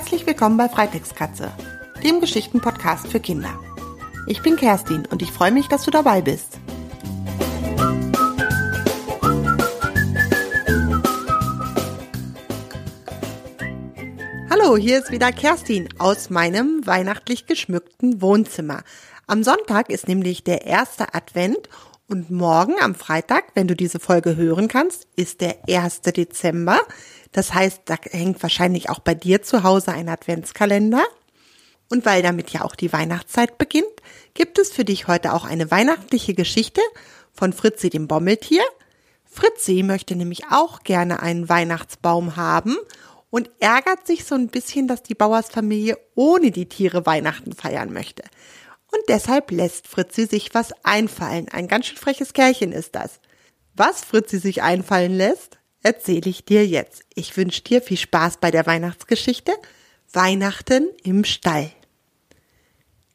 Herzlich willkommen bei Freitextkatze, dem Geschichtenpodcast für Kinder. Ich bin Kerstin und ich freue mich, dass du dabei bist. Hallo, hier ist wieder Kerstin aus meinem weihnachtlich geschmückten Wohnzimmer. Am Sonntag ist nämlich der erste Advent und morgen am Freitag, wenn du diese Folge hören kannst, ist der 1. Dezember. Das heißt, da hängt wahrscheinlich auch bei dir zu Hause ein Adventskalender. Und weil damit ja auch die Weihnachtszeit beginnt, gibt es für dich heute auch eine weihnachtliche Geschichte von Fritzi dem Bommeltier. Fritzi möchte nämlich auch gerne einen Weihnachtsbaum haben und ärgert sich so ein bisschen, dass die Bauersfamilie ohne die Tiere Weihnachten feiern möchte. Und deshalb lässt Fritzi sich was einfallen. Ein ganz schön freches Kerlchen ist das. Was Fritzi sich einfallen lässt, erzähle ich dir jetzt. Ich wünsche dir viel Spaß bei der Weihnachtsgeschichte. Weihnachten im Stall.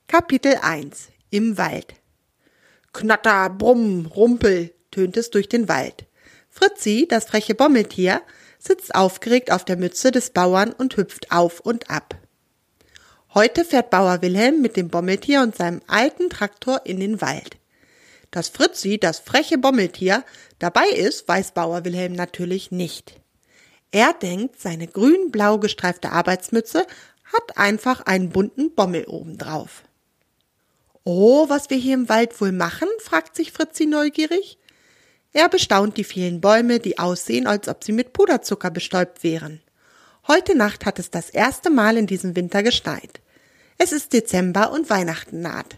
Kapitel 1 Im Wald. Knatter, Brumm, Rumpel tönt es durch den Wald. Fritzi, das freche Bommeltier, sitzt aufgeregt auf der Mütze des Bauern und hüpft auf und ab. Heute fährt Bauer Wilhelm mit dem Bommeltier und seinem alten Traktor in den Wald. Dass Fritzi, das freche Bommeltier, dabei ist, weiß Bauer Wilhelm natürlich nicht. Er denkt, seine grün-blau gestreifte Arbeitsmütze hat einfach einen bunten Bommel obendrauf. Oh, was wir hier im Wald wohl machen? fragt sich Fritzi neugierig. Er bestaunt die vielen Bäume, die aussehen, als ob sie mit Puderzucker bestäubt wären. Heute Nacht hat es das erste Mal in diesem Winter geschneit. Es ist Dezember und Weihnachten naht.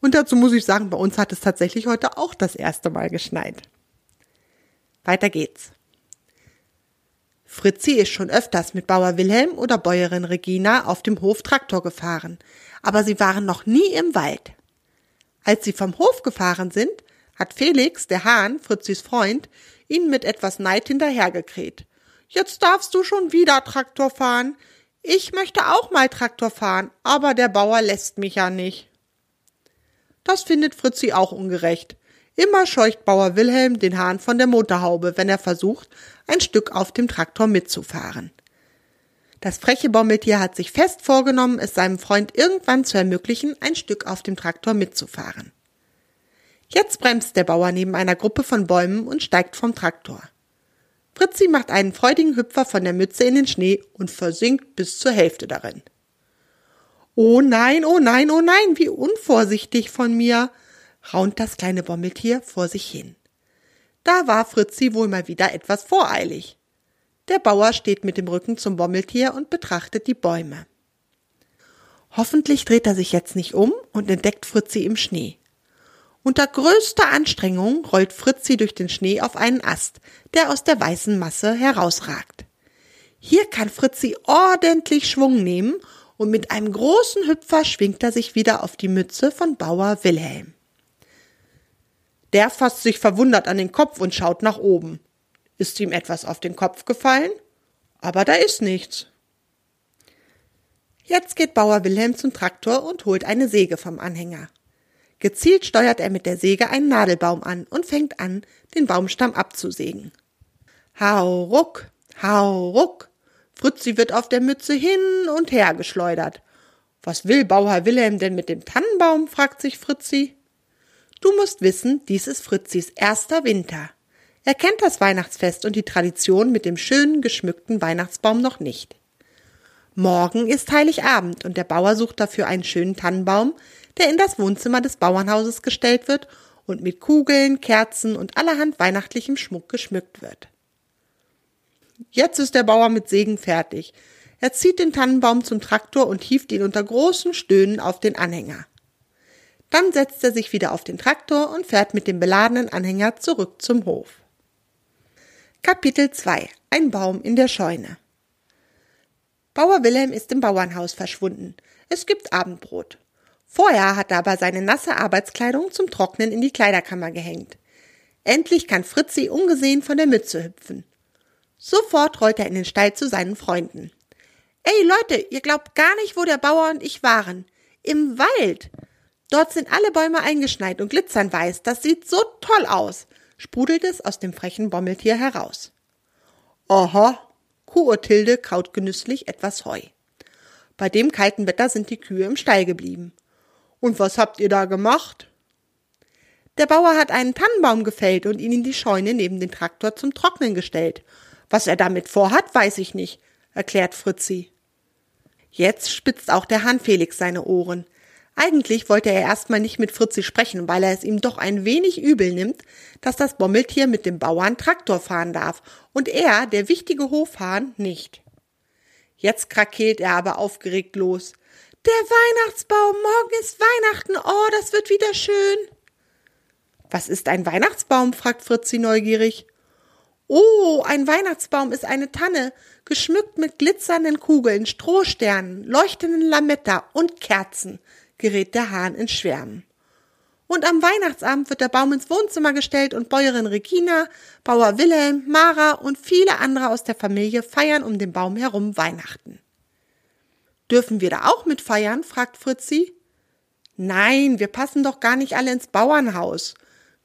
Und dazu muss ich sagen, bei uns hat es tatsächlich heute auch das erste Mal geschneit. Weiter geht's. Fritzi ist schon öfters mit Bauer Wilhelm oder Bäuerin Regina auf dem Hof Traktor gefahren, aber sie waren noch nie im Wald. Als sie vom Hof gefahren sind, hat Felix, der Hahn, Fritzis Freund, ihnen mit etwas Neid hinterhergekräht. Jetzt darfst du schon wieder Traktor fahren. Ich möchte auch mal Traktor fahren, aber der Bauer lässt mich ja nicht. Das findet Fritzi auch ungerecht. Immer scheucht Bauer Wilhelm den Hahn von der Motorhaube, wenn er versucht, ein Stück auf dem Traktor mitzufahren. Das freche Bommeltier hat sich fest vorgenommen, es seinem Freund irgendwann zu ermöglichen, ein Stück auf dem Traktor mitzufahren. Jetzt bremst der Bauer neben einer Gruppe von Bäumen und steigt vom Traktor. Fritzi macht einen freudigen Hüpfer von der Mütze in den Schnee und versinkt bis zur Hälfte darin. Oh nein, oh nein, oh nein, wie unvorsichtig von mir, raunt das kleine Bommeltier vor sich hin. Da war Fritzi wohl mal wieder etwas voreilig. Der Bauer steht mit dem Rücken zum Bommeltier und betrachtet die Bäume. Hoffentlich dreht er sich jetzt nicht um und entdeckt Fritzi im Schnee. Unter größter Anstrengung rollt Fritzi durch den Schnee auf einen Ast, der aus der weißen Masse herausragt. Hier kann Fritzi ordentlich Schwung nehmen und mit einem großen Hüpfer schwingt er sich wieder auf die Mütze von Bauer Wilhelm. Der fasst sich verwundert an den Kopf und schaut nach oben. Ist ihm etwas auf den Kopf gefallen? Aber da ist nichts. Jetzt geht Bauer Wilhelm zum Traktor und holt eine Säge vom Anhänger. Gezielt steuert er mit der Säge einen Nadelbaum an und fängt an, den Baumstamm abzusägen. Hau ruck, hau ruck. Fritzi wird auf der Mütze hin und her geschleudert. Was will Bauer Wilhelm denn mit dem Tannenbaum? fragt sich Fritzi. Du musst wissen, dies ist Fritzis erster Winter. Er kennt das Weihnachtsfest und die Tradition mit dem schönen geschmückten Weihnachtsbaum noch nicht. Morgen ist Heiligabend und der Bauer sucht dafür einen schönen Tannenbaum, der in das Wohnzimmer des Bauernhauses gestellt wird und mit Kugeln, Kerzen und allerhand weihnachtlichem Schmuck geschmückt wird. Jetzt ist der Bauer mit Segen fertig. Er zieht den Tannenbaum zum Traktor und hieft ihn unter großen Stöhnen auf den Anhänger. Dann setzt er sich wieder auf den Traktor und fährt mit dem beladenen Anhänger zurück zum Hof. Kapitel 2 Ein Baum in der Scheune Bauer Wilhelm ist im Bauernhaus verschwunden. Es gibt Abendbrot. Vorher hat er aber seine nasse Arbeitskleidung zum Trocknen in die Kleiderkammer gehängt. Endlich kann Fritzi ungesehen von der Mütze hüpfen. Sofort rollt er in den Stall zu seinen Freunden. Ey Leute, ihr glaubt gar nicht, wo der Bauer und ich waren. Im Wald. Dort sind alle Bäume eingeschneit und glitzern weiß. Das sieht so toll aus, sprudelt es aus dem frechen Bommeltier heraus. Aha, Kuh Othilde kaut genüsslich etwas Heu. Bei dem kalten Wetter sind die Kühe im Stall geblieben. Und was habt ihr da gemacht? Der Bauer hat einen Tannenbaum gefällt und ihn in die Scheune neben den Traktor zum Trocknen gestellt. Was er damit vorhat, weiß ich nicht, erklärt Fritzi. Jetzt spitzt auch der Hahn Felix seine Ohren. Eigentlich wollte er erstmal nicht mit Fritzi sprechen, weil er es ihm doch ein wenig übel nimmt, dass das Bommeltier mit dem Bauern Traktor fahren darf und er, der wichtige Hofhahn, nicht. Jetzt krakeelt er aber aufgeregt los. Der Weihnachtsbaum, morgen ist Weihnachten, oh, das wird wieder schön. Was ist ein Weihnachtsbaum? fragt Fritzi neugierig. Oh, ein Weihnachtsbaum ist eine Tanne, geschmückt mit glitzernden Kugeln, Strohsternen, leuchtenden Lametta und Kerzen, gerät der Hahn in Schwärmen. Und am Weihnachtsabend wird der Baum ins Wohnzimmer gestellt und Bäuerin Regina, Bauer Wilhelm, Mara und viele andere aus der Familie feiern um den Baum herum Weihnachten. Dürfen wir da auch mit feiern? fragt Fritzi. Nein, wir passen doch gar nicht alle ins Bauernhaus.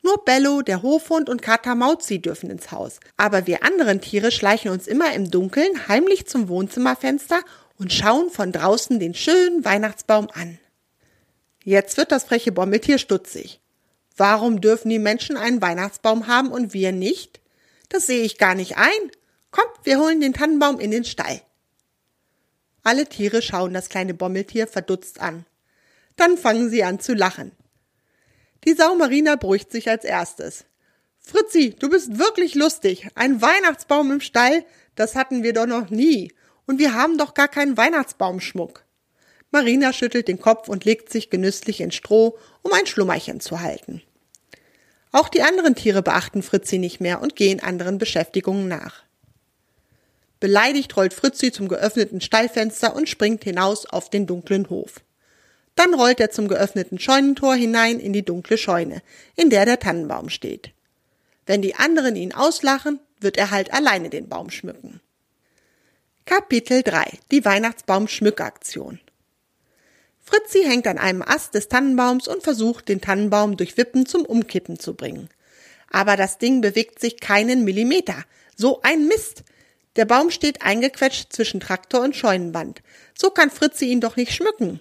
Nur Bello, der Hofhund und Kater Mauzi dürfen ins Haus. Aber wir anderen Tiere schleichen uns immer im Dunkeln heimlich zum Wohnzimmerfenster und schauen von draußen den schönen Weihnachtsbaum an. Jetzt wird das freche Bommeltier stutzig. Warum dürfen die Menschen einen Weihnachtsbaum haben und wir nicht? Das sehe ich gar nicht ein. Kommt, wir holen den Tannenbaum in den Stall. Alle Tiere schauen das kleine Bommeltier verdutzt an. Dann fangen sie an zu lachen. Die Sau Marina beruhigt sich als erstes. Fritzi, du bist wirklich lustig. Ein Weihnachtsbaum im Stall, das hatten wir doch noch nie. Und wir haben doch gar keinen Weihnachtsbaumschmuck. Marina schüttelt den Kopf und legt sich genüsslich ins Stroh, um ein Schlummerchen zu halten. Auch die anderen Tiere beachten Fritzi nicht mehr und gehen anderen Beschäftigungen nach. Beleidigt rollt Fritzi zum geöffneten Stallfenster und springt hinaus auf den dunklen Hof. Dann rollt er zum geöffneten Scheunentor hinein in die dunkle Scheune, in der der Tannenbaum steht. Wenn die anderen ihn auslachen, wird er halt alleine den Baum schmücken. Kapitel 3 Die Weihnachtsbaum-Schmückaktion Fritzi hängt an einem Ast des Tannenbaums und versucht, den Tannenbaum durch Wippen zum Umkippen zu bringen. Aber das Ding bewegt sich keinen Millimeter. So ein Mist! Der Baum steht eingequetscht zwischen Traktor und Scheunenwand. So kann Fritzi ihn doch nicht schmücken.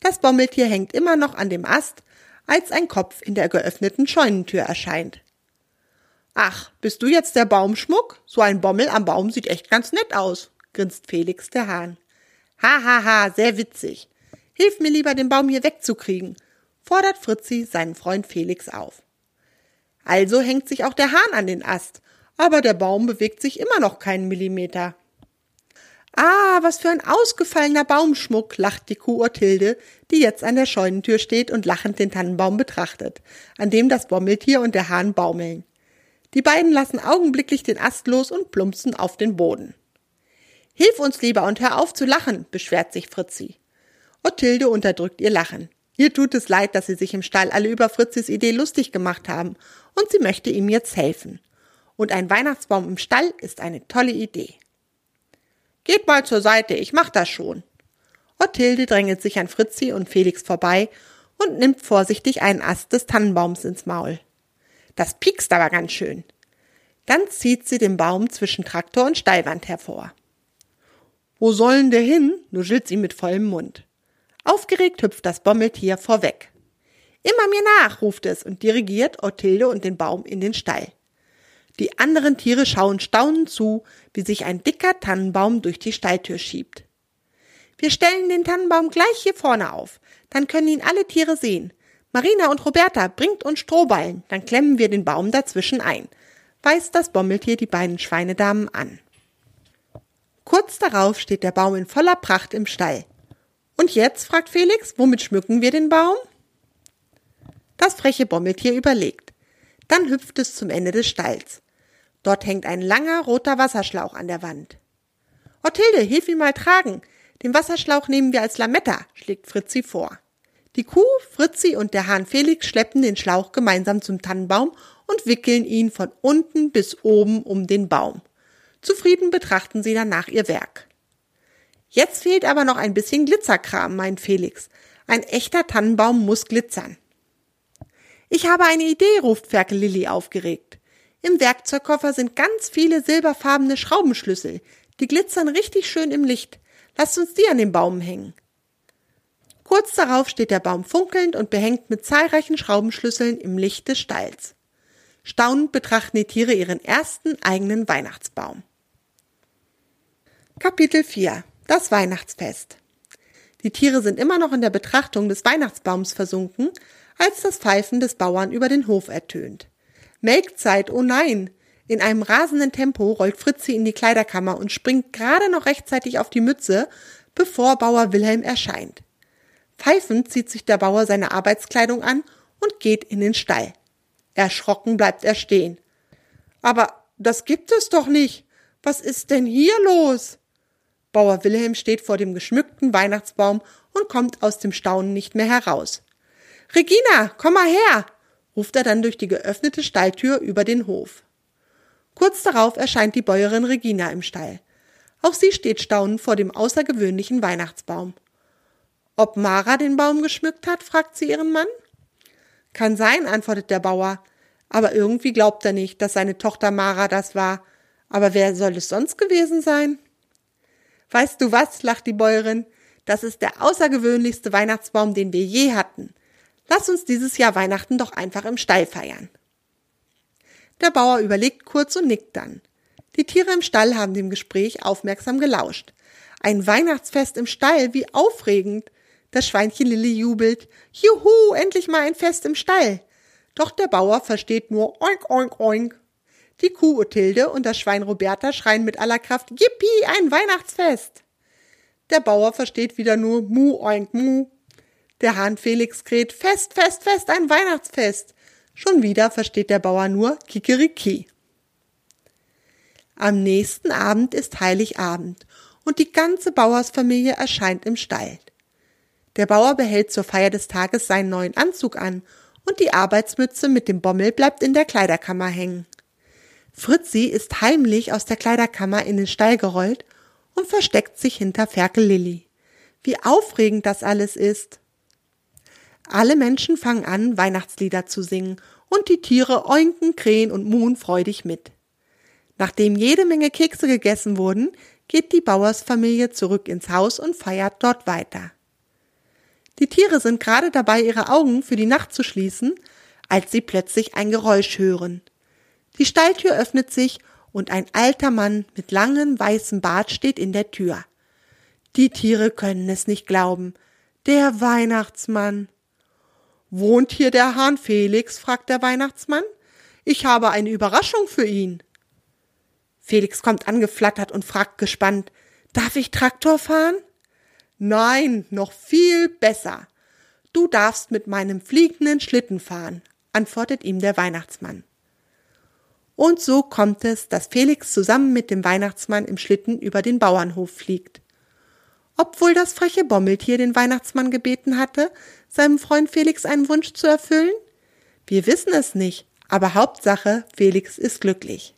Das Bommeltier hängt immer noch an dem Ast, als ein Kopf in der geöffneten Scheunentür erscheint. Ach, bist du jetzt der Baumschmuck? So ein Bommel am Baum sieht echt ganz nett aus, grinst Felix der Hahn. Ha, ha, ha, sehr witzig. Hilf mir lieber, den Baum hier wegzukriegen, fordert Fritzi seinen Freund Felix auf. Also hängt sich auch der Hahn an den Ast, aber der Baum bewegt sich immer noch keinen Millimeter. Ah, was für ein ausgefallener Baumschmuck, lacht die Kuh Orthilde, die jetzt an der Scheunentür steht und lachend den Tannenbaum betrachtet, an dem das Bommeltier und der Hahn baumeln. Die beiden lassen augenblicklich den Ast los und plumpsen auf den Boden. Hilf uns lieber und hör auf zu lachen, beschwert sich Fritzi. Othilde unterdrückt ihr Lachen. Ihr tut es leid, dass sie sich im Stall alle über Fritzis Idee lustig gemacht haben, und sie möchte ihm jetzt helfen. Und ein Weihnachtsbaum im Stall ist eine tolle Idee. Geht mal zur Seite, ich mach das schon. Othilde drängelt sich an Fritzi und Felix vorbei und nimmt vorsichtig einen Ast des Tannenbaums ins Maul. Das piekst aber ganz schön. Dann zieht sie den Baum zwischen Traktor und Stallwand hervor. Wo sollen der hin? nuschelt sie mit vollem Mund. Aufgeregt hüpft das Bommeltier vorweg. Immer mir nach, ruft es und dirigiert Othilde und den Baum in den Stall. Die anderen Tiere schauen staunend zu, wie sich ein dicker Tannenbaum durch die Stalltür schiebt. Wir stellen den Tannenbaum gleich hier vorne auf. Dann können ihn alle Tiere sehen. Marina und Roberta, bringt uns Strohballen, dann klemmen wir den Baum dazwischen ein, weist das Bommeltier die beiden Schweinedamen an. Kurz darauf steht der Baum in voller Pracht im Stall. Und jetzt, fragt Felix, womit schmücken wir den Baum? Das freche Bommeltier überlegt. Dann hüpft es zum Ende des Stalls. Dort hängt ein langer roter Wasserschlauch an der Wand. Othilde, hilf ihn mal tragen. Den Wasserschlauch nehmen wir als Lametta, schlägt Fritzi vor. Die Kuh, Fritzi und der Hahn Felix schleppen den Schlauch gemeinsam zum Tannenbaum und wickeln ihn von unten bis oben um den Baum. Zufrieden betrachten sie danach ihr Werk. Jetzt fehlt aber noch ein bisschen Glitzerkram, meint Felix. Ein echter Tannenbaum muss glitzern. Ich habe eine Idee, ruft Ferkel Lilli aufgeregt. Im Werkzeugkoffer sind ganz viele silberfarbene Schraubenschlüssel. Die glitzern richtig schön im Licht. Lasst uns die an den Baum hängen. Kurz darauf steht der Baum funkelnd und behängt mit zahlreichen Schraubenschlüsseln im Licht des Stalls. Staunend betrachten die Tiere ihren ersten eigenen Weihnachtsbaum. Kapitel 4 Das Weihnachtsfest Die Tiere sind immer noch in der Betrachtung des Weihnachtsbaums versunken, als das Pfeifen des Bauern über den Hof ertönt. Melkzeit, oh nein! In einem rasenden Tempo rollt Fritzi in die Kleiderkammer und springt gerade noch rechtzeitig auf die Mütze, bevor Bauer Wilhelm erscheint. Pfeifend zieht sich der Bauer seine Arbeitskleidung an und geht in den Stall. Erschrocken bleibt er stehen. Aber das gibt es doch nicht. Was ist denn hier los? Bauer Wilhelm steht vor dem geschmückten Weihnachtsbaum und kommt aus dem Staunen nicht mehr heraus. Regina, komm mal her, ruft er dann durch die geöffnete Stalltür über den Hof. Kurz darauf erscheint die Bäuerin Regina im Stall. Auch sie steht staunend vor dem außergewöhnlichen Weihnachtsbaum. Ob Mara den Baum geschmückt hat, fragt sie ihren Mann. Kann sein, antwortet der Bauer. Aber irgendwie glaubt er nicht, dass seine Tochter Mara das war. Aber wer soll es sonst gewesen sein? Weißt du was, lacht die Bäuerin, das ist der außergewöhnlichste Weihnachtsbaum, den wir je hatten. Lass uns dieses Jahr Weihnachten doch einfach im Stall feiern. Der Bauer überlegt kurz und nickt dann. Die Tiere im Stall haben dem Gespräch aufmerksam gelauscht. Ein Weihnachtsfest im Stall, wie aufregend. Das Schweinchen Lilli jubelt. Juhu, endlich mal ein Fest im Stall. Doch der Bauer versteht nur oink, oink, oink. Die Kuh Othilde und das Schwein Roberta schreien mit aller Kraft Yippie, ein Weihnachtsfest. Der Bauer versteht wieder nur Mu, oink, mu. Der Hahn Felix kräht Fest, Fest, Fest, ein Weihnachtsfest. Schon wieder versteht der Bauer nur Kikeriki. Am nächsten Abend ist Heiligabend und die ganze Bauersfamilie erscheint im Stall. Der Bauer behält zur Feier des Tages seinen neuen Anzug an und die Arbeitsmütze mit dem Bommel bleibt in der Kleiderkammer hängen. Fritzi ist heimlich aus der Kleiderkammer in den Stall gerollt und versteckt sich hinter Ferkel Lilli. Wie aufregend das alles ist. Alle Menschen fangen an, Weihnachtslieder zu singen und die Tiere oinken, krähen und muhen freudig mit. Nachdem jede Menge Kekse gegessen wurden, geht die Bauersfamilie zurück ins Haus und feiert dort weiter. Die Tiere sind gerade dabei, ihre Augen für die Nacht zu schließen, als sie plötzlich ein Geräusch hören. Die Stalltür öffnet sich und ein alter Mann mit langem weißem Bart steht in der Tür. Die Tiere können es nicht glauben. Der Weihnachtsmann. Wohnt hier der Hahn Felix? fragt der Weihnachtsmann. Ich habe eine Überraschung für ihn. Felix kommt angeflattert und fragt gespannt, darf ich Traktor fahren? Nein, noch viel besser. Du darfst mit meinem fliegenden Schlitten fahren, antwortet ihm der Weihnachtsmann. Und so kommt es, dass Felix zusammen mit dem Weihnachtsmann im Schlitten über den Bauernhof fliegt. Obwohl das freche Bommeltier den Weihnachtsmann gebeten hatte, seinem Freund Felix einen Wunsch zu erfüllen? Wir wissen es nicht, aber Hauptsache, Felix ist glücklich.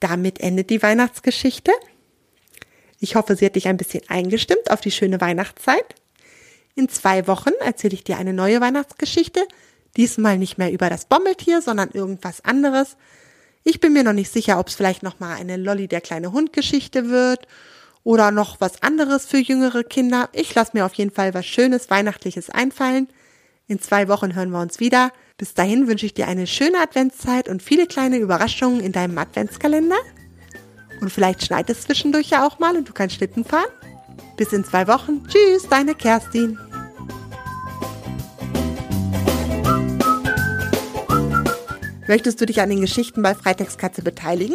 Damit endet die Weihnachtsgeschichte. Ich hoffe, sie hat dich ein bisschen eingestimmt auf die schöne Weihnachtszeit. In zwei Wochen erzähle ich dir eine neue Weihnachtsgeschichte. Diesmal nicht mehr über das Bommeltier, sondern irgendwas anderes. Ich bin mir noch nicht sicher, ob es vielleicht noch mal eine Lolly der kleine Hund Geschichte wird oder noch was anderes für jüngere Kinder. Ich lasse mir auf jeden Fall was Schönes Weihnachtliches einfallen. In zwei Wochen hören wir uns wieder. Bis dahin wünsche ich dir eine schöne Adventszeit und viele kleine Überraschungen in deinem Adventskalender. Und vielleicht schneit es zwischendurch ja auch mal und du kannst Schlitten fahren. Bis in zwei Wochen. Tschüss, deine Kerstin. Möchtest du dich an den Geschichten bei Freitextkatze beteiligen?